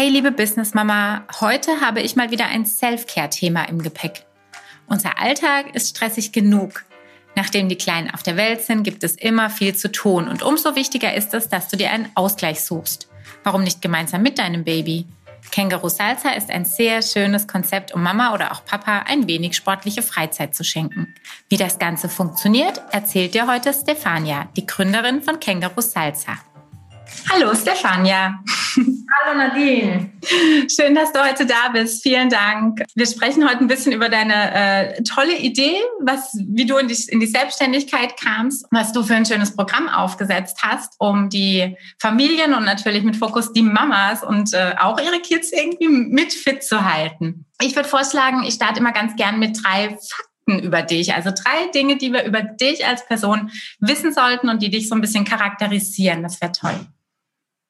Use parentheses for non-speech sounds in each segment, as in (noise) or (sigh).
Hey, liebe Business Mama, heute habe ich mal wieder ein Self-Care-Thema im Gepäck. Unser Alltag ist stressig genug. Nachdem die Kleinen auf der Welt sind, gibt es immer viel zu tun und umso wichtiger ist es, dass du dir einen Ausgleich suchst. Warum nicht gemeinsam mit deinem Baby? Känguru Salsa ist ein sehr schönes Konzept, um Mama oder auch Papa ein wenig sportliche Freizeit zu schenken. Wie das Ganze funktioniert, erzählt dir heute Stefania, die Gründerin von Känguru Salsa. Hallo Stefania. (laughs) Hallo Nadine. Schön, dass du heute da bist. Vielen Dank. Wir sprechen heute ein bisschen über deine äh, tolle Idee, was, wie du in die, in die Selbstständigkeit kamst, was du für ein schönes Programm aufgesetzt hast, um die Familien und natürlich mit Fokus die Mamas und äh, auch ihre Kids irgendwie mit fit zu halten. Ich würde vorschlagen, ich starte immer ganz gern mit drei Fakten über dich. Also drei Dinge, die wir über dich als Person wissen sollten und die dich so ein bisschen charakterisieren. Das wäre toll.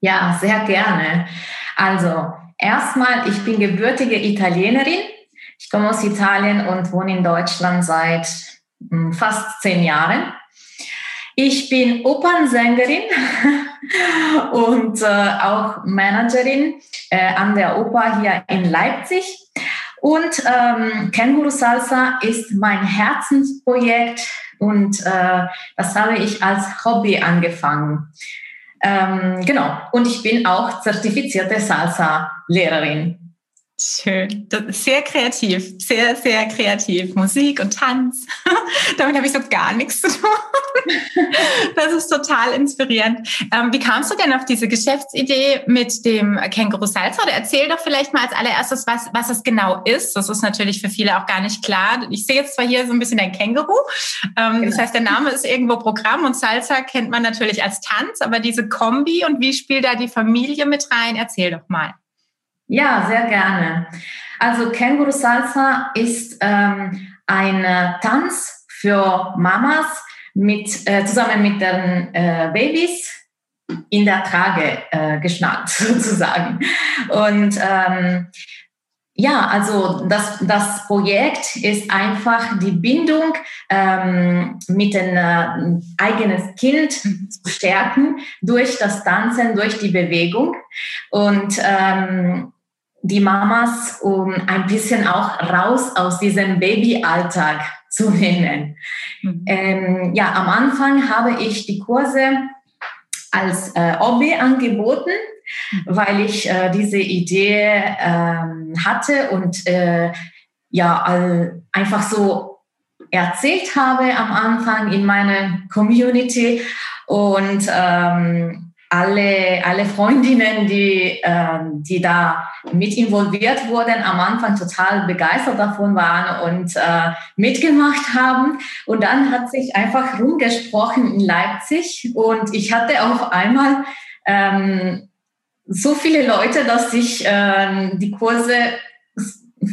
Ja, sehr gerne. Also, erstmal, ich bin gebürtige Italienerin. Ich komme aus Italien und wohne in Deutschland seit hm, fast zehn Jahren. Ich bin Opernsängerin (laughs) und äh, auch Managerin äh, an der Oper hier in Leipzig. Und ähm, Känguru Salsa ist mein Herzensprojekt und äh, das habe ich als Hobby angefangen. Ähm, genau. Und ich bin auch zertifizierte Salsa-Lehrerin. Schön. sehr kreativ, sehr, sehr kreativ. Musik und Tanz. (laughs) Damit habe ich so gar nichts zu tun. (laughs) das ist total inspirierend. Ähm, wie kamst du denn auf diese Geschäftsidee mit dem Känguru Salsa? Oder erzähl doch vielleicht mal als allererstes, was, was es genau ist. Das ist natürlich für viele auch gar nicht klar. Ich sehe jetzt zwar hier so ein bisschen ein Känguru. Ähm, genau. Das heißt, der Name ist irgendwo Programm und Salsa kennt man natürlich als Tanz, aber diese Kombi und wie spielt da die Familie mit rein? Erzähl doch mal. Ja, sehr gerne. Also Känguru Salsa ist ähm, ein Tanz für Mamas mit, äh, zusammen mit den äh, Babys in der Trage äh, geschnallt (laughs) sozusagen. Und ähm, ja, also das, das Projekt ist einfach die Bindung ähm, mit dem äh, eigenen Kind zu stärken durch das Tanzen, durch die Bewegung. Und ähm, die Mamas, um ein bisschen auch raus aus diesem Babyalltag zu nehmen. Mhm. Ähm, ja, am Anfang habe ich die Kurse als äh, Hobby angeboten, mhm. weil ich äh, diese Idee ähm, hatte und äh, ja, einfach so erzählt habe am Anfang in meiner Community und ähm, alle, alle Freundinnen, die, ähm, die da mit involviert wurden, am Anfang total begeistert davon waren und äh, mitgemacht haben. Und dann hat sich einfach rumgesprochen in Leipzig und ich hatte auf einmal ähm, so viele Leute, dass ich äh, die Kurse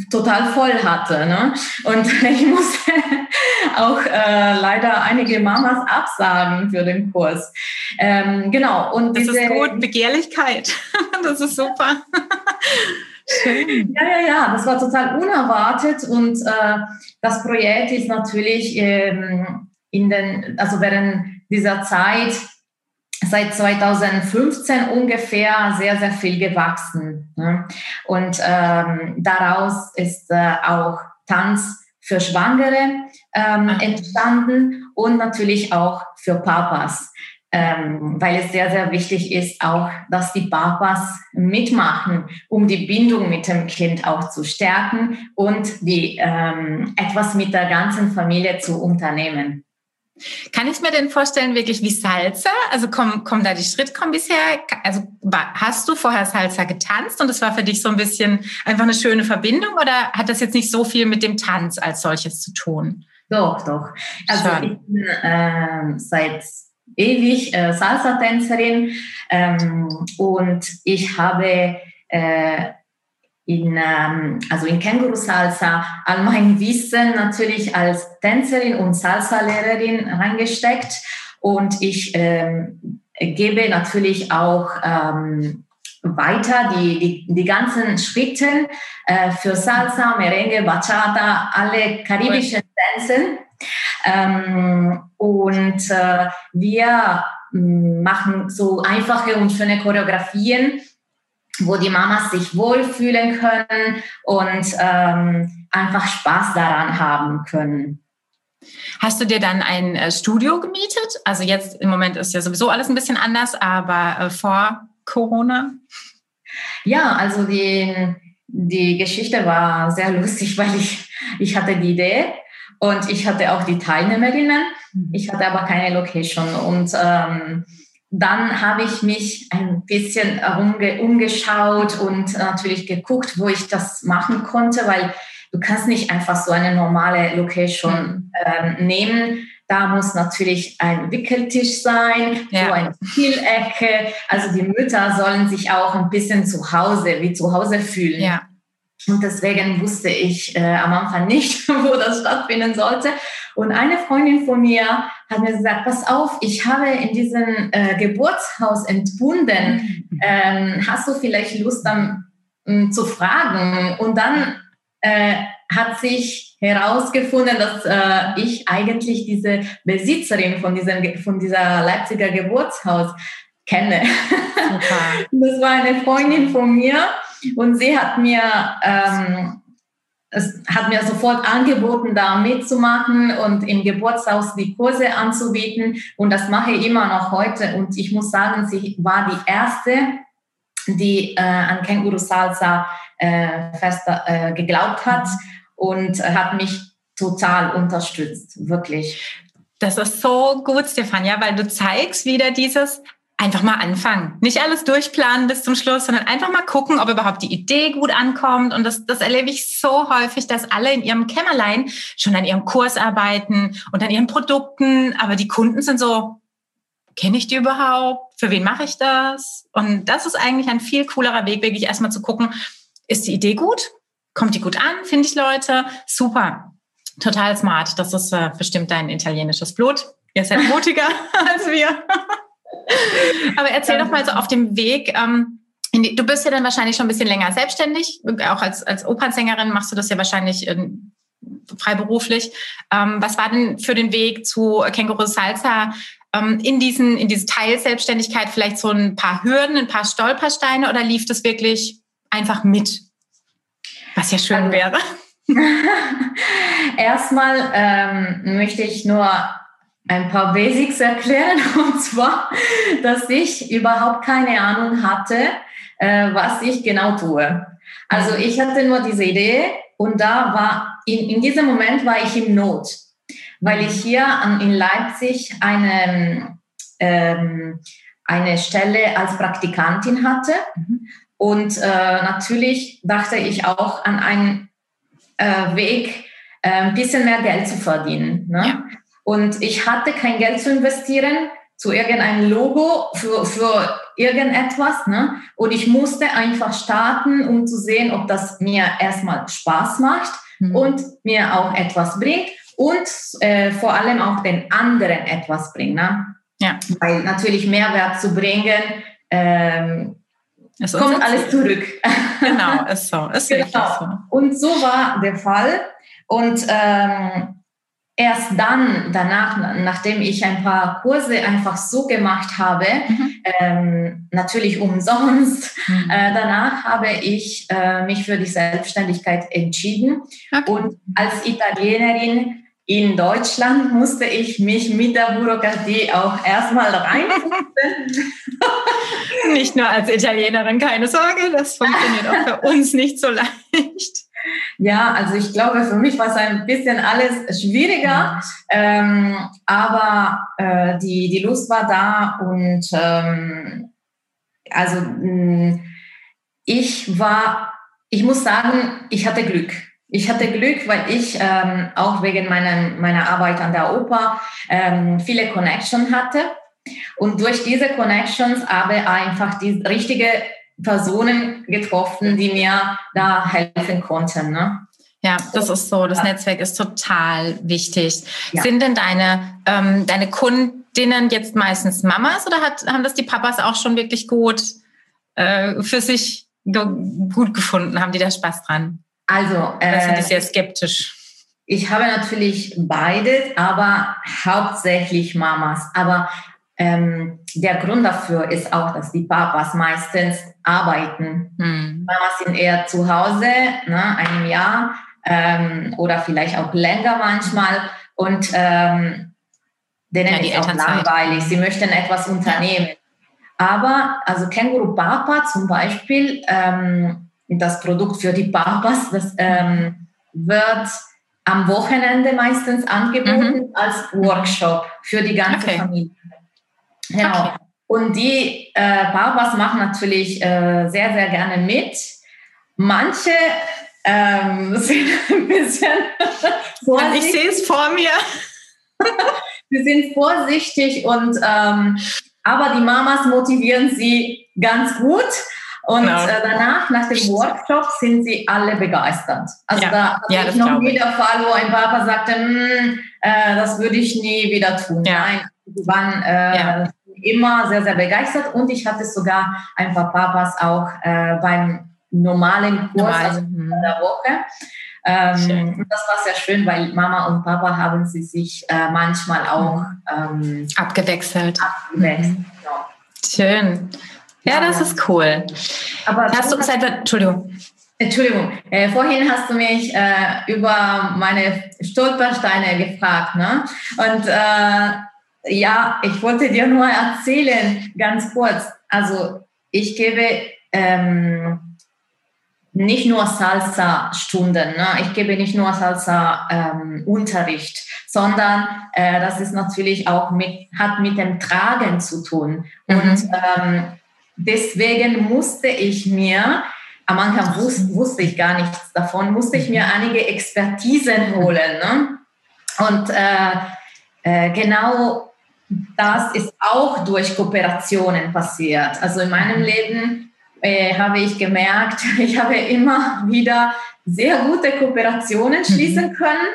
total voll hatte. Ne? Und (laughs) ich musste auch äh, leider einige Mamas absagen für den Kurs. Ähm, genau. Und das diese, ist gut, Begehrlichkeit. (laughs) das ist super. (laughs) Schön. Ja, ja, ja, das war total unerwartet und äh, das Projekt ist natürlich ähm, in den, also während dieser Zeit seit 2015 ungefähr sehr, sehr viel gewachsen. Ne? Und ähm, daraus ist äh, auch Tanz für Schwangere ähm, entstanden und natürlich auch für Papas, ähm, weil es sehr, sehr wichtig ist auch, dass die Papas mitmachen, um die Bindung mit dem Kind auch zu stärken und die ähm, etwas mit der ganzen Familie zu unternehmen. Kann ich mir denn vorstellen, wirklich wie Salsa? Also kommen, kommen da die Schrittkombis her? Also hast du vorher Salsa getanzt und es war für dich so ein bisschen einfach eine schöne Verbindung oder hat das jetzt nicht so viel mit dem Tanz als solches zu tun? Doch, doch. Also Schon. ich bin äh, seit ewig äh, Salsa-Tänzerin ähm, und ich habe äh, in, ähm, also in Känguru Salsa all mein Wissen natürlich als Tänzerin und Salsa-Lehrerin reingesteckt und ich ähm, gebe natürlich auch ähm, weiter die, die, die ganzen Schritte äh, für Salsa, Merengue, Bachata, alle karibischen Tänzen. Ähm, und äh, wir mm, machen so einfache und schöne Choreografien wo die Mamas sich wohlfühlen können und ähm, einfach Spaß daran haben können. Hast du dir dann ein äh, Studio gemietet? Also jetzt im Moment ist ja sowieso alles ein bisschen anders, aber äh, vor Corona? Ja, also die, die Geschichte war sehr lustig, (laughs) weil ich, ich hatte die Idee und ich hatte auch die Teilnehmerinnen. Mhm. Ich hatte aber keine Location und ähm, dann habe ich mich ein bisschen umge umgeschaut und natürlich geguckt, wo ich das machen konnte, weil du kannst nicht einfach so eine normale Location ähm, nehmen. Da muss natürlich ein Wickeltisch sein, ja. so eine Spielecke. Also die Mütter sollen sich auch ein bisschen zu Hause, wie zu Hause fühlen. Ja. Und deswegen wusste ich äh, am Anfang nicht, (laughs) wo das stattfinden sollte. Und eine Freundin von mir hat mir gesagt, pass auf, ich habe in diesem äh, Geburtshaus entbunden. Mhm. Ähm, hast du vielleicht Lust, dann ähm, zu fragen? Und dann äh, hat sich herausgefunden, dass äh, ich eigentlich diese Besitzerin von, diesem, von dieser Leipziger Geburtshaus kenne. Super. (laughs) Das war eine Freundin von mir und sie hat mir, ähm, es hat mir sofort angeboten, da mitzumachen und im Geburtshaus die Kurse anzubieten. Und das mache ich immer noch heute. Und ich muss sagen, sie war die erste, die äh, an Känguru Salsa äh, fest äh, geglaubt hat und hat mich total unterstützt, wirklich. Das ist so gut, Stefania, weil du zeigst wieder dieses, einfach mal anfangen. Nicht alles durchplanen bis zum Schluss, sondern einfach mal gucken, ob überhaupt die Idee gut ankommt. Und das, das erlebe ich so häufig, dass alle in ihrem Kämmerlein schon an ihrem Kurs arbeiten und an ihren Produkten. Aber die Kunden sind so, kenne ich die überhaupt? Für wen mache ich das? Und das ist eigentlich ein viel coolerer Weg, wirklich erstmal zu gucken, ist die Idee gut? Kommt die gut an? Finde ich Leute? Super. Total smart. Das ist äh, bestimmt dein italienisches Blut. Ihr seid mutiger (laughs) als wir. (laughs) Aber erzähl doch mal so auf dem Weg. Ähm, die, du bist ja dann wahrscheinlich schon ein bisschen länger selbstständig. Auch als, als Opernsängerin machst du das ja wahrscheinlich ähm, freiberuflich. Ähm, was war denn für den Weg zu Känguru Salsa ähm, in, diesen, in diese Teilselbstständigkeit vielleicht so ein paar Hürden, ein paar Stolpersteine oder lief das wirklich einfach mit? Was ja schön also, wäre. (laughs) Erstmal ähm, möchte ich nur ein paar Basics erklären. (laughs) Und zwar, dass ich überhaupt keine Ahnung hatte, äh, was ich genau tue. Also mhm. ich hatte nur diese Idee und da war, in, in diesem Moment war ich im Not, weil ich hier an, in Leipzig eine, ähm, eine Stelle als Praktikantin hatte. Mhm. Und äh, natürlich dachte ich auch an einen äh, Weg, äh, ein bisschen mehr Geld zu verdienen. Ne? Ja. Und ich hatte kein Geld zu investieren zu irgendeinem Logo für, für irgendetwas. Ne? Und ich musste einfach starten, um zu sehen, ob das mir erstmal Spaß macht mhm. und mir auch etwas bringt und äh, vor allem auch den anderen etwas bringt. Ne? Ja. Weil natürlich Mehrwert zu bringen, ähm, kommt alles zurück. Genau, ist so. Ist (laughs) genau. so. Und so war der Fall. Und ähm, erst dann, danach, nachdem ich ein paar Kurse einfach so gemacht habe, mhm. ähm, natürlich umsonst, mhm. äh, danach habe ich äh, mich für die Selbstständigkeit entschieden. Okay. Und als Italienerin in Deutschland musste ich mich mit der Bürokratie auch erstmal reinfuchsen. (laughs) nicht nur als Italienerin, keine Sorge, das funktioniert auch für uns nicht so leicht. Ja, also ich glaube, für mich war es ein bisschen alles schwieriger, ähm, aber äh, die, die Lust war da und ähm, also mh, ich war, ich muss sagen, ich hatte Glück. Ich hatte Glück, weil ich ähm, auch wegen meiner, meiner Arbeit an der Oper ähm, viele Connections hatte. Und durch diese Connections habe ich einfach die richtige Personen getroffen, die mir da helfen konnten. Ne? Ja, das ist so. Das Netzwerk ist total wichtig. Ja. Sind denn deine, ähm, deine Kundinnen jetzt meistens Mamas oder hat, haben das die Papas auch schon wirklich gut äh, für sich gut gefunden? Haben die da Spaß dran? Also, äh, sind die sehr skeptisch? Ich habe natürlich beides, aber hauptsächlich Mamas. Aber ähm, der Grund dafür ist auch, dass die Papas meistens arbeiten. Mhm. Mamas sind eher zu Hause, ne, einem Jahr ähm, oder vielleicht auch länger manchmal und ähm, denen ja, ist auch langweilig. Sie möchten etwas unternehmen. Aber also Känguru Papa zum Beispiel, ähm, das Produkt für die Papas, das ähm, wird am Wochenende meistens angeboten mhm. als Workshop für die ganze okay. Familie. Genau. Okay. Und die äh, Papas machen natürlich äh, sehr, sehr gerne mit. Manche ähm, (laughs) sind ein bisschen vorsichtig. Ich sehe es vor mir. (laughs) Sie sind vorsichtig und ähm, aber die Mamas motivieren sie ganz gut. Und genau. äh, danach, nach dem Workshop, sind sie alle begeistert. Also ja. da hatte ja, ich noch nie der Fall, wo ein Papa sagte, hm, äh, das würde ich nie wieder tun. Ja. Nein, sie waren äh, ja. immer sehr, sehr begeistert. Und ich hatte sogar ein paar Papas auch äh, beim normalen Kurs, Normal. also in der Woche. Ähm, das war sehr schön, weil Mama und Papa haben sie sich äh, manchmal auch ähm, abgewechselt. abgewechselt. Mhm. Genau. Schön. Ja, das ist cool. Aber hast du seit Entschuldigung. Entschuldigung, äh, vorhin hast du mich äh, über meine Stolpersteine gefragt, ne? Und äh, ja, ich wollte dir nur erzählen, ganz kurz. Also ich gebe ähm, nicht nur Salsa-Stunden, ne? ich gebe nicht nur Salsa-Unterricht, ähm, sondern äh, das ist natürlich auch mit, hat mit dem Tragen zu tun. Mhm. Und ähm, deswegen musste ich mir, am Anfang wusste, wusste ich gar nichts davon, musste ich mir einige Expertisen holen. Ne? Und äh, äh, genau das ist auch durch Kooperationen passiert. Also in meinem Leben äh, habe ich gemerkt, (laughs) ich habe immer wieder sehr gute Kooperationen mhm. schließen können.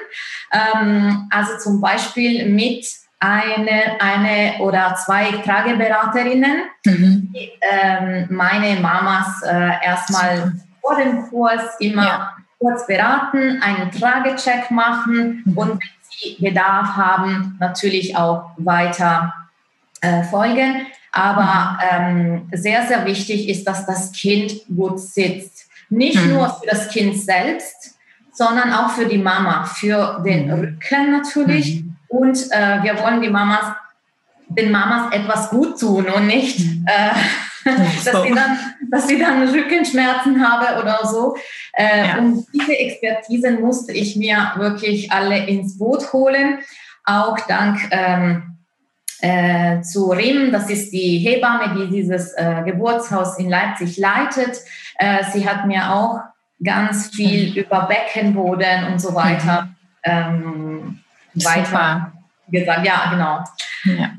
Ähm, also zum Beispiel mit eine, eine oder zwei Trageberaterinnen, mhm. die ähm, meine Mamas äh, erstmal vor dem Kurs immer ja. kurz beraten, einen Tragecheck machen mhm. und sie Bedarf haben, natürlich auch weiter äh, folgen. Aber ähm, sehr, sehr wichtig ist, dass das Kind gut sitzt. Nicht mhm. nur für das Kind selbst, sondern auch für die Mama, für den mhm. Rücken natürlich. Mhm. Und äh, wir wollen die Mamas, den Mamas etwas gut tun und nicht, mhm. Äh, (laughs) dass, sie dann, dass sie dann Rückenschmerzen haben oder so. Äh, ja. Und diese Expertise musste ich mir wirklich alle ins Boot holen, auch dank ähm, äh, zu RIM, das ist die Hebamme, die dieses äh, Geburtshaus in Leipzig leitet. Äh, sie hat mir auch ganz viel mhm. über Beckenboden und so weiter ähm, weiter gesagt. Ja, genau. Ja.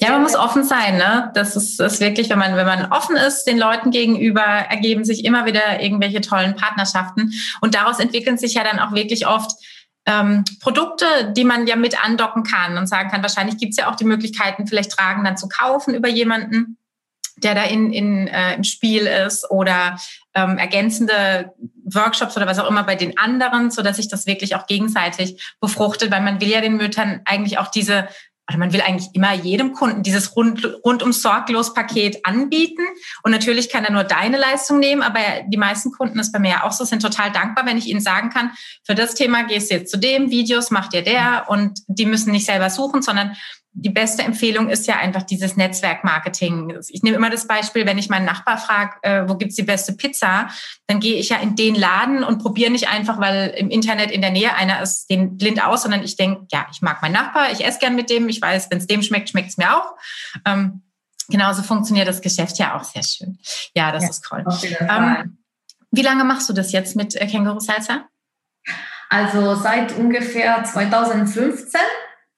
Ja, man muss offen sein, ne? Das ist, ist wirklich, wenn man, wenn man offen ist, den Leuten gegenüber, ergeben sich immer wieder irgendwelche tollen Partnerschaften. Und daraus entwickeln sich ja dann auch wirklich oft ähm, Produkte, die man ja mit andocken kann und sagen kann, wahrscheinlich gibt es ja auch die Möglichkeiten, vielleicht Tragen dann zu kaufen über jemanden, der da in, in, äh, im Spiel ist oder ähm, ergänzende Workshops oder was auch immer bei den anderen, so dass sich das wirklich auch gegenseitig befruchtet, weil man will ja den Müttern eigentlich auch diese oder man will eigentlich immer jedem Kunden dieses rund, rundum sorglos Paket anbieten. Und natürlich kann er nur deine Leistung nehmen, aber die meisten Kunden ist bei mir ja auch so, sind total dankbar, wenn ich ihnen sagen kann, für das Thema gehst du jetzt zu dem, Videos macht ihr der und die müssen nicht selber suchen, sondern die beste Empfehlung ist ja einfach dieses Netzwerkmarketing. Ich nehme immer das Beispiel, wenn ich meinen Nachbar frage, äh, wo gibt's die beste Pizza, dann gehe ich ja in den Laden und probiere nicht einfach, weil im Internet in der Nähe einer ist, den blind aus, sondern ich denke, ja, ich mag meinen Nachbar, ich esse gern mit dem, ich weiß, wenn es dem schmeckt, schmeckt es mir auch. Ähm, genauso funktioniert das Geschäft ja auch sehr schön. Ja, das ja, ist toll. Ähm, wie lange machst du das jetzt mit äh, Känguru Salsa? Also seit ungefähr 2015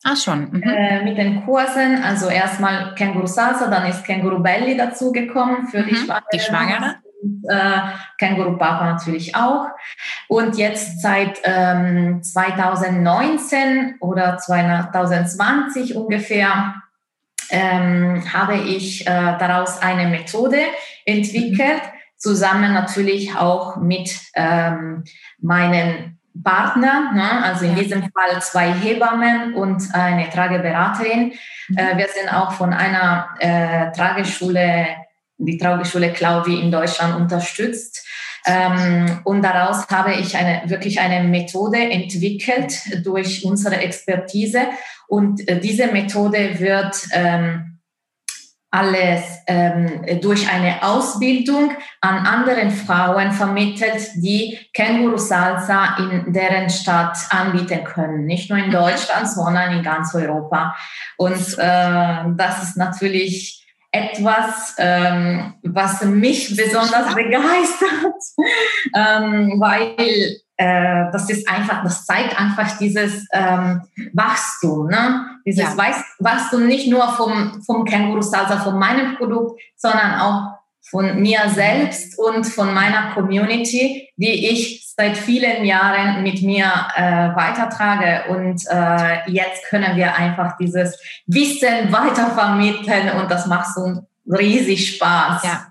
Ah, schon. Mhm. Äh, mit den Kursen, also erstmal Känguru Salsa, dann ist Känguru Belly dazugekommen für mhm. die Schwangere. Die Schwangere. Und, äh, Känguru Papa natürlich auch. Und jetzt seit ähm, 2019 oder 2020 ungefähr ähm, habe ich äh, daraus eine Methode entwickelt, mhm. zusammen natürlich auch mit ähm, meinen Partner, ne? also in diesem Fall zwei Hebammen und eine Trageberaterin. Mhm. Äh, wir sind auch von einer äh, Trageschule, die Trageschule Klauvi in Deutschland unterstützt. Ähm, und daraus habe ich eine, wirklich eine Methode entwickelt durch unsere Expertise. Und äh, diese Methode wird ähm, alles ähm, durch eine Ausbildung an anderen Frauen vermittelt, die Känguru Salsa in deren Stadt anbieten können. Nicht nur in. Deutschland, (laughs) sondern in ganz Europa. Und äh, das ist natürlich etwas, ähm, was mich besonders begeistert, (laughs) ähm, weil äh, das ist einfach, das zeigt einfach dieses ähm, Wachstum, ne? Dieses ja. Wachstum nicht nur vom, vom Känguru Salsa, von meinem Produkt, sondern auch von mir selbst und von meiner Community, die ich seit vielen Jahren mit mir äh, weitertrage. Und äh, jetzt können wir einfach dieses Wissen weitervermitteln und das macht so riesig Spaß. Ja,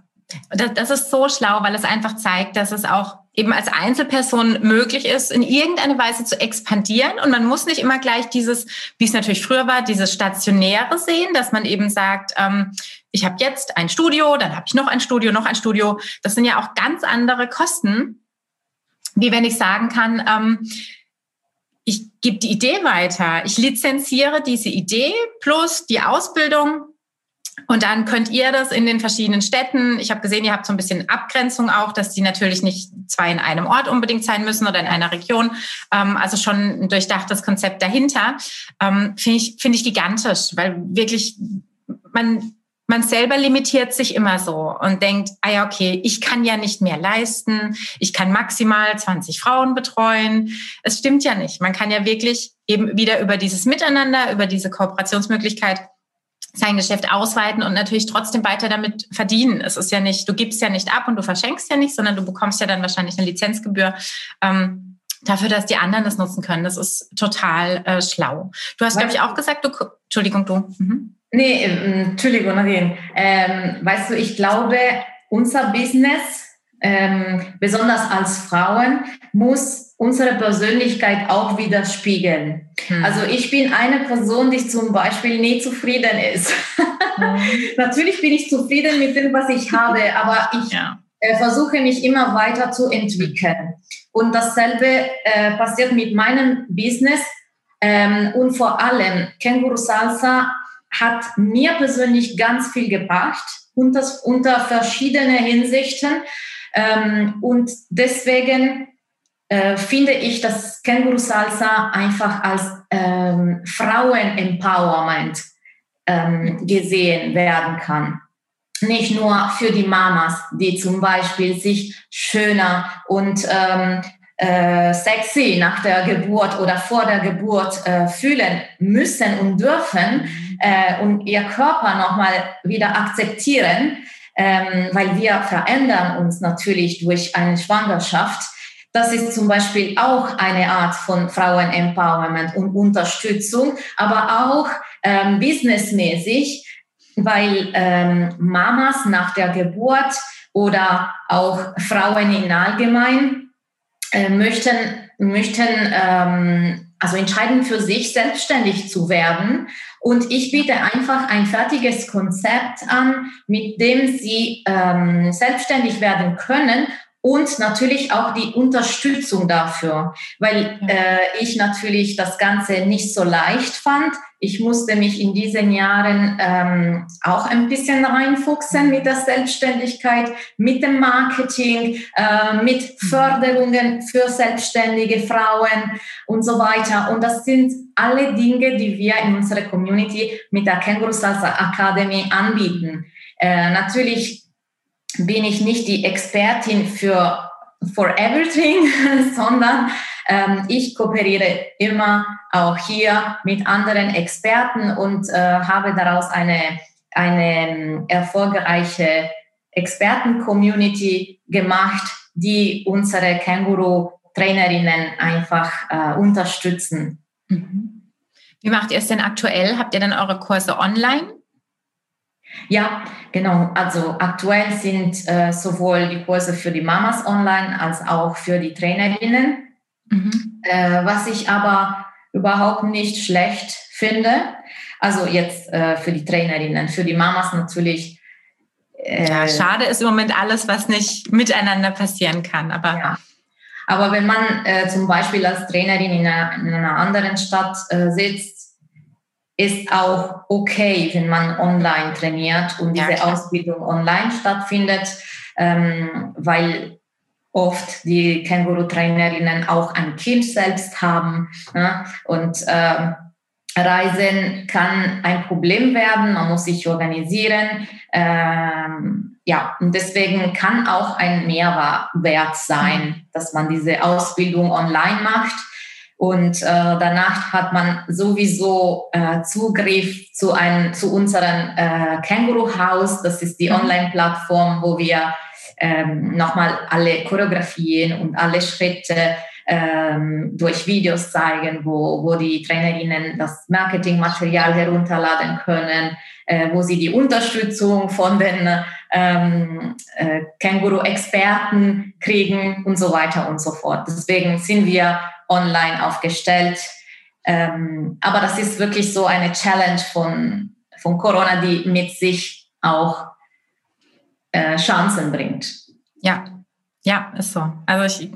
das, das ist so schlau, weil es einfach zeigt, dass es auch eben als Einzelperson möglich ist, in irgendeine Weise zu expandieren. Und man muss nicht immer gleich dieses, wie es natürlich früher war, dieses Stationäre sehen, dass man eben sagt, ähm, ich habe jetzt ein Studio, dann habe ich noch ein Studio, noch ein Studio. Das sind ja auch ganz andere Kosten, wie wenn ich sagen kann, ähm, ich gebe die Idee weiter, ich lizenziere diese Idee plus die Ausbildung und dann könnt ihr das in den verschiedenen Städten. Ich habe gesehen, ihr habt so ein bisschen Abgrenzung auch, dass die natürlich nicht zwei in einem Ort unbedingt sein müssen oder in einer Region. Ähm, also schon ein durchdachtes Konzept dahinter. Ähm, Finde ich, finde ich gigantisch, weil wirklich man man selber limitiert sich immer so und denkt, ah ja, okay, ich kann ja nicht mehr leisten, ich kann maximal 20 Frauen betreuen. Es stimmt ja nicht. Man kann ja wirklich eben wieder über dieses Miteinander, über diese Kooperationsmöglichkeit sein Geschäft ausweiten und natürlich trotzdem weiter damit verdienen. Es ist ja nicht, du gibst ja nicht ab und du verschenkst ja nicht, sondern du bekommst ja dann wahrscheinlich eine Lizenzgebühr. Ähm, dafür, dass die anderen das nutzen können. Das ist total äh, schlau. Du hast, glaube ich, auch gesagt, du, Entschuldigung, du. Mhm. Nee, äh, Entschuldigung, Nadine. Ähm, weißt du, ich glaube, unser Business, ähm, besonders als Frauen, muss unsere Persönlichkeit auch widerspiegeln. Hm. Also ich bin eine Person, die zum Beispiel nie zufrieden ist. Hm. (laughs) Natürlich bin ich zufrieden mit dem, was ich habe, aber ich ja. äh, versuche mich immer weiter zu entwickeln. Und dasselbe äh, passiert mit meinem Business. Ähm, und vor allem, Känguru Salsa hat mir persönlich ganz viel gebracht, unter, unter verschiedene Hinsichten. Ähm, und deswegen äh, finde ich, dass Känguru Salsa einfach als ähm, Frauen-Empowerment ähm, gesehen werden kann. Nicht nur für die Mamas, die zum Beispiel sich schöner und ähm, äh, sexy nach der Geburt oder vor der Geburt äh, fühlen müssen und dürfen äh, und ihr Körper nochmal wieder akzeptieren, ähm, weil wir verändern uns natürlich durch eine Schwangerschaft das ist zum Beispiel auch eine Art von Frauen-Empowerment und Unterstützung, aber auch ähm, businessmäßig, weil ähm, Mamas nach der Geburt oder auch Frauen in allgemein äh, möchten, möchten ähm, also entscheiden für sich selbstständig zu werden. Und ich biete einfach ein fertiges Konzept an, mit dem sie ähm, selbstständig werden können und natürlich auch die Unterstützung dafür, weil äh, ich natürlich das Ganze nicht so leicht fand. Ich musste mich in diesen Jahren ähm, auch ein bisschen reinfuchsen mit der Selbstständigkeit, mit dem Marketing, äh, mit Förderungen für selbstständige Frauen und so weiter. Und das sind alle Dinge, die wir in unserer Community mit der Känguru Salsa Academy anbieten. Äh, natürlich bin ich nicht die Expertin für for everything, (laughs) sondern ähm, ich kooperiere immer auch hier mit anderen Experten und äh, habe daraus eine, eine ähm, erfolgreiche Experten-Community gemacht, die unsere Känguru-Trainerinnen einfach äh, unterstützen. Mhm. Wie macht ihr es denn aktuell? Habt ihr dann eure Kurse online? Ja, genau. Also aktuell sind äh, sowohl die Kurse für die Mamas online als auch für die Trainerinnen Mhm. Äh, was ich aber überhaupt nicht schlecht finde. Also jetzt äh, für die Trainerinnen, für die Mamas natürlich. Äh, ja, schade ist im Moment alles, was nicht miteinander passieren kann. Aber, ja. aber wenn man äh, zum Beispiel als Trainerin in einer, in einer anderen Stadt äh, sitzt, ist auch okay, wenn man online trainiert und diese ja, Ausbildung online stattfindet, ähm, weil oft die Känguru-Trainerinnen auch ein Kind selbst haben. Ne? Und ähm, Reisen kann ein Problem werden, man muss sich organisieren. Ähm, ja, und deswegen kann auch ein Mehrwert sein, dass man diese Ausbildung online macht. Und äh, danach hat man sowieso äh, Zugriff zu, ein, zu unserem äh, Känguru-Haus. Das ist die mhm. Online-Plattform, wo wir ähm, nochmal alle Choreografien und alle Schritte ähm, durch Videos zeigen, wo, wo die Trainerinnen das Marketingmaterial herunterladen können, äh, wo sie die Unterstützung von den ähm, äh, Känguru-Experten kriegen und so weiter und so fort. Deswegen sind wir online aufgestellt. Ähm, aber das ist wirklich so eine Challenge von, von Corona, die mit sich auch äh, Chancen bringt. Ja, ja, ist so. Also ich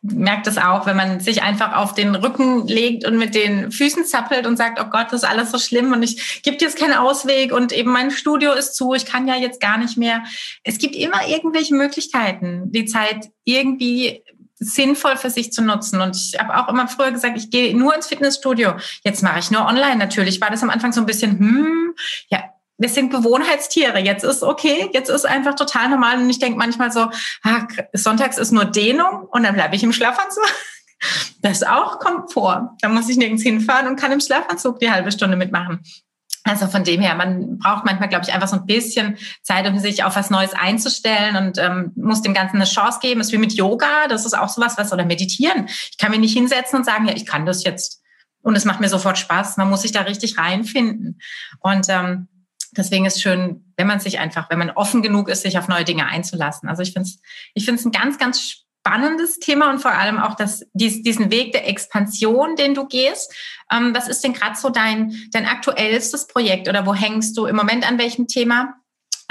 merke das auch, wenn man sich einfach auf den Rücken legt und mit den Füßen zappelt und sagt, oh Gott, das ist alles so schlimm und ich gibt jetzt keinen Ausweg und eben mein Studio ist zu, ich kann ja jetzt gar nicht mehr. Es gibt immer irgendwelche Möglichkeiten, die Zeit irgendwie sinnvoll für sich zu nutzen. Und ich habe auch immer früher gesagt, ich gehe nur ins Fitnessstudio. Jetzt mache ich nur online. Natürlich war das am Anfang so ein bisschen, hm, ja, wir sind Gewohnheitstiere. Jetzt ist okay, jetzt ist einfach total normal. Und ich denke manchmal so, ah, sonntags ist nur Dehnung und dann bleibe ich im Schlafanzug. Das auch kommt vor. Da muss ich nirgends hinfahren und kann im Schlafanzug die halbe Stunde mitmachen. Also von dem her, man braucht manchmal, glaube ich, einfach so ein bisschen Zeit, um sich auf was Neues einzustellen und ähm, muss dem Ganzen eine Chance geben. Ist wie mit Yoga, das ist auch sowas, was oder meditieren. Ich kann mich nicht hinsetzen und sagen, ja, ich kann das jetzt und es macht mir sofort Spaß. Man muss sich da richtig reinfinden. Und ähm, deswegen ist schön, wenn man sich einfach, wenn man offen genug ist, sich auf neue Dinge einzulassen. Also ich finde es ich finde es ein ganz, ganz spannendes Thema und vor allem auch das, dies, diesen Weg der Expansion, den du gehst. Ähm, was ist denn gerade so dein, dein aktuellstes Projekt oder wo hängst du im Moment an welchem Thema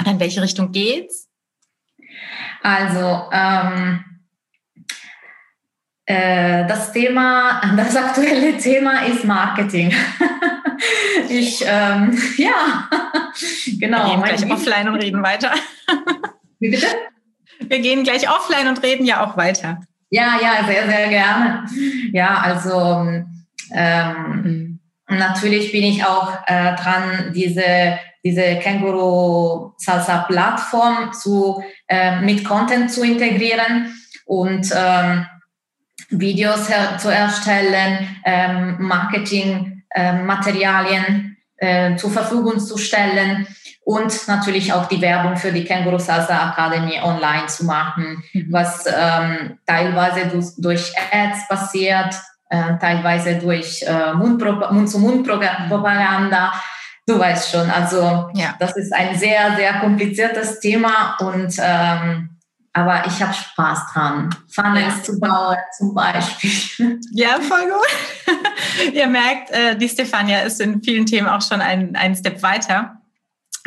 und in welche Richtung geht's? Also ähm, äh, das Thema, (laughs) das aktuelle Thema ist Marketing. (laughs) ich, ähm, (laughs) ja, genau. Wir gehen gleich offline und reden weiter. Wie bitte? Wir gehen gleich offline und reden ja auch weiter. Ja, ja, sehr, sehr gerne. Ja, also ähm, mhm. natürlich bin ich auch äh, dran, diese, diese Känguru Salsa Plattform zu, äh, mit Content zu integrieren und ähm, Videos zu erstellen, ähm, Marketingmaterialien ähm, äh, zur Verfügung zu stellen und natürlich auch die Werbung für die Känguru Salsa Academy online zu machen, mhm. was ähm, teilweise durch, Ads passiert, äh, teilweise durch äh, Mund-zu-Mund-Propaganda. Du weißt schon, also ja. das ist ein sehr, sehr kompliziertes Thema und ähm, aber ich habe Spaß dran. Funnels ja. zu bauen zum Beispiel. (laughs) Ja, voll gut. (laughs) Ihr merkt, äh, die Stefania ist in vielen Themen auch schon einen Step weiter.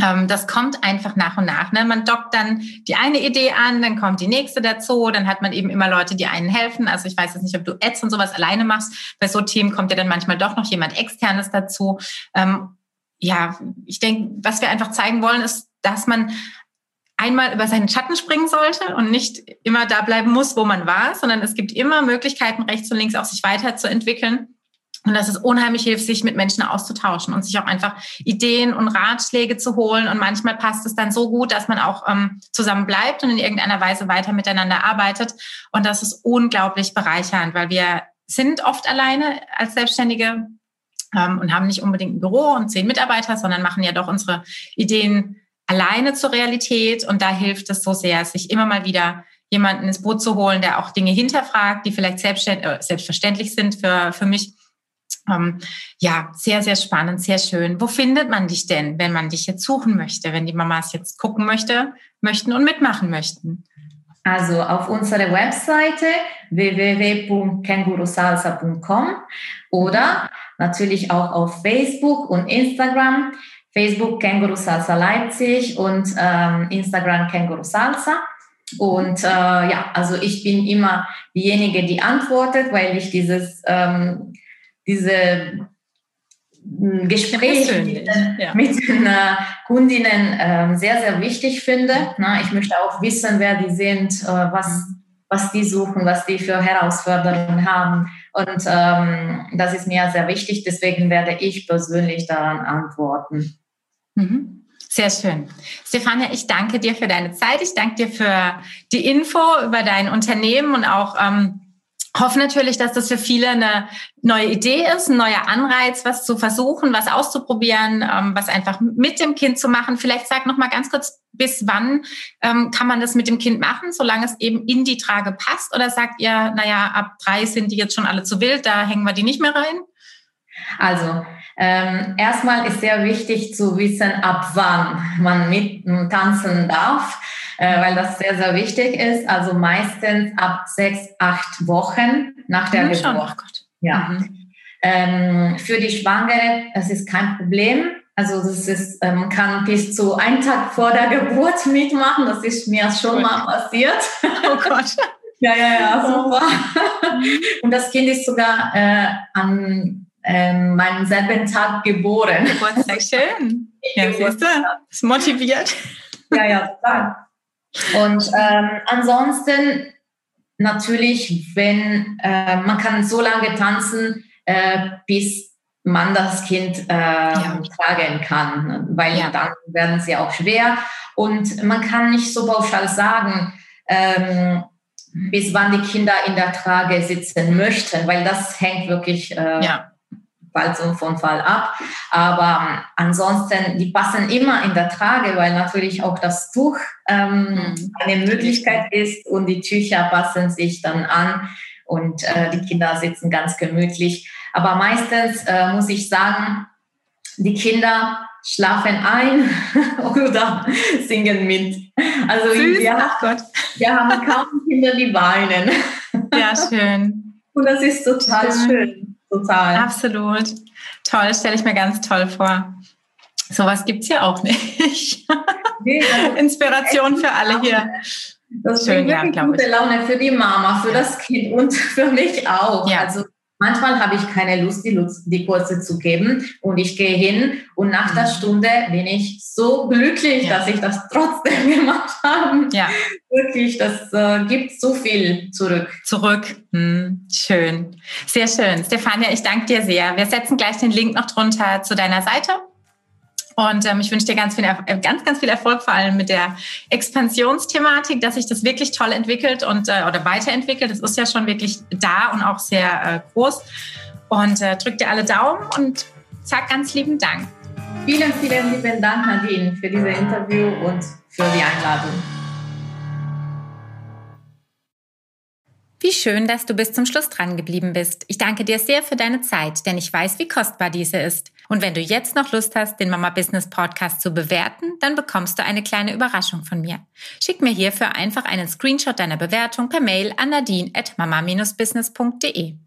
Ähm, das kommt einfach nach und nach. Ne? Man dockt dann die eine Idee an, dann kommt die nächste dazu, dann hat man eben immer Leute, die einen helfen. Also ich weiß jetzt nicht, ob du Ads und sowas alleine machst. Bei so Themen kommt ja dann manchmal doch noch jemand externes dazu. Ähm, ja, ich denke, was wir einfach zeigen wollen, ist, dass man einmal über seinen Schatten springen sollte und nicht immer da bleiben muss, wo man war, sondern es gibt immer Möglichkeiten, rechts und links auch sich weiterzuentwickeln. Und dass es unheimlich hilft, sich mit Menschen auszutauschen und sich auch einfach Ideen und Ratschläge zu holen. Und manchmal passt es dann so gut, dass man auch ähm, zusammen bleibt und in irgendeiner Weise weiter miteinander arbeitet. Und das ist unglaublich bereichernd, weil wir sind oft alleine als Selbstständige ähm, und haben nicht unbedingt ein Büro und zehn Mitarbeiter, sondern machen ja doch unsere Ideen alleine zur Realität. Und da hilft es so sehr, sich immer mal wieder jemanden ins Boot zu holen, der auch Dinge hinterfragt, die vielleicht äh, selbstverständlich sind für, für mich. Ähm, ja, sehr, sehr spannend, sehr schön. Wo findet man dich denn, wenn man dich jetzt suchen möchte, wenn die Mamas jetzt gucken möchte, möchten und mitmachen möchten? Also auf unserer Webseite www.kengurusalsa.com oder natürlich auch auf Facebook und Instagram. Facebook Känguru Salsa Leipzig und ähm, Instagram Känguru Salsa. Und äh, ja, also ich bin immer diejenige, die antwortet, weil ich dieses ähm, diese hm, Gespräch mit, ja. mit den äh, Kundinnen äh, sehr, sehr wichtig finde. Na, ich möchte auch wissen, wer die sind, äh, was, was die suchen, was die für Herausforderungen haben. Und ähm, das ist mir sehr wichtig. Deswegen werde ich persönlich daran antworten. Mhm. Sehr schön. Stefania, ich danke dir für deine Zeit. Ich danke dir für die Info über dein Unternehmen und auch ähm, hoffe natürlich, dass das für viele eine neue Idee ist, ein neuer Anreiz, was zu versuchen, was auszuprobieren, ähm, was einfach mit dem Kind zu machen. Vielleicht sag noch mal ganz kurz, bis wann ähm, kann man das mit dem Kind machen, solange es eben in die Trage passt? Oder sagt ihr, naja, ab drei sind die jetzt schon alle zu wild, da hängen wir die nicht mehr rein? Also ähm, erstmal ist sehr wichtig zu wissen, ab wann man mit tanzen darf äh, weil das sehr, sehr wichtig ist. Also meistens ab sechs, acht Wochen nach der Geburt. Schon. Oh Gott. Ja. Mhm. Ähm, für die Schwangere, das ist kein Problem. Also das ist, man ähm, kann bis zu einen Tag vor der Geburt mitmachen. Das ist mir schon mal passiert. Oh Gott. (laughs) ja, ja, ja, super. Und das Kind ist sogar äh, an äh, meinem selben Tag geboren. Geburtstag, schön. (laughs) Ja, siehst du, ist motiviert. Ja, ja, total. Und ähm, ansonsten natürlich, wenn äh, man kann so lange tanzen, äh, bis man das Kind äh, ja. tragen kann, weil ja. dann werden sie auch schwer. Und man kann nicht so pauschal sagen, ähm, bis wann die Kinder in der Trage sitzen möchten, weil das hängt wirklich äh, ja. Fall von Fall ab. Aber ähm, ansonsten, die passen immer in der Trage, weil natürlich auch das Tuch ähm, mhm. eine Möglichkeit ist und die Tücher passen sich dann an und äh, die Kinder sitzen ganz gemütlich. Aber meistens äh, muss ich sagen, die Kinder schlafen ein (laughs) oder singen mit. Also Süß, wir, Gott. wir haben kaum Kinder, die weinen. Ja, schön. Und das ist total schön. schön. Total. Absolut. Toll, stelle ich mir ganz toll vor. Sowas gibt es ja auch nicht. Nee, (laughs) Inspiration für alle hier. Das ist Schön, ja, gute ich. Laune für die Mama, für das Kind und (laughs) für mich auch. Ja. Also Manchmal habe ich keine Lust, die, die Kurse zu geben und ich gehe hin und nach der mhm. Stunde bin ich so glücklich, ja. dass ich das trotzdem (laughs) gemacht habe. Ja. Wirklich, das äh, gibt so viel zurück. Zurück. Hm, schön. Sehr schön. Stefania, ich danke dir sehr. Wir setzen gleich den Link noch drunter zu deiner Seite. Und ähm, ich wünsche dir ganz viel, äh, ganz, ganz viel Erfolg, vor allem mit der Expansionsthematik, dass sich das wirklich toll entwickelt und äh, oder weiterentwickelt. Das ist ja schon wirklich da und auch sehr äh, groß. Und äh, drück dir alle Daumen und sag ganz lieben Dank. Vielen, vielen lieben Dank, Nadine, für dieses Interview und für die Einladung. Wie schön, dass du bis zum Schluss dran geblieben bist. Ich danke dir sehr für deine Zeit, denn ich weiß, wie kostbar diese ist. Und wenn du jetzt noch Lust hast, den Mama Business Podcast zu bewerten, dann bekommst du eine kleine Überraschung von mir. Schick mir hierfür einfach einen Screenshot deiner Bewertung per Mail an nadine at mama-business.de.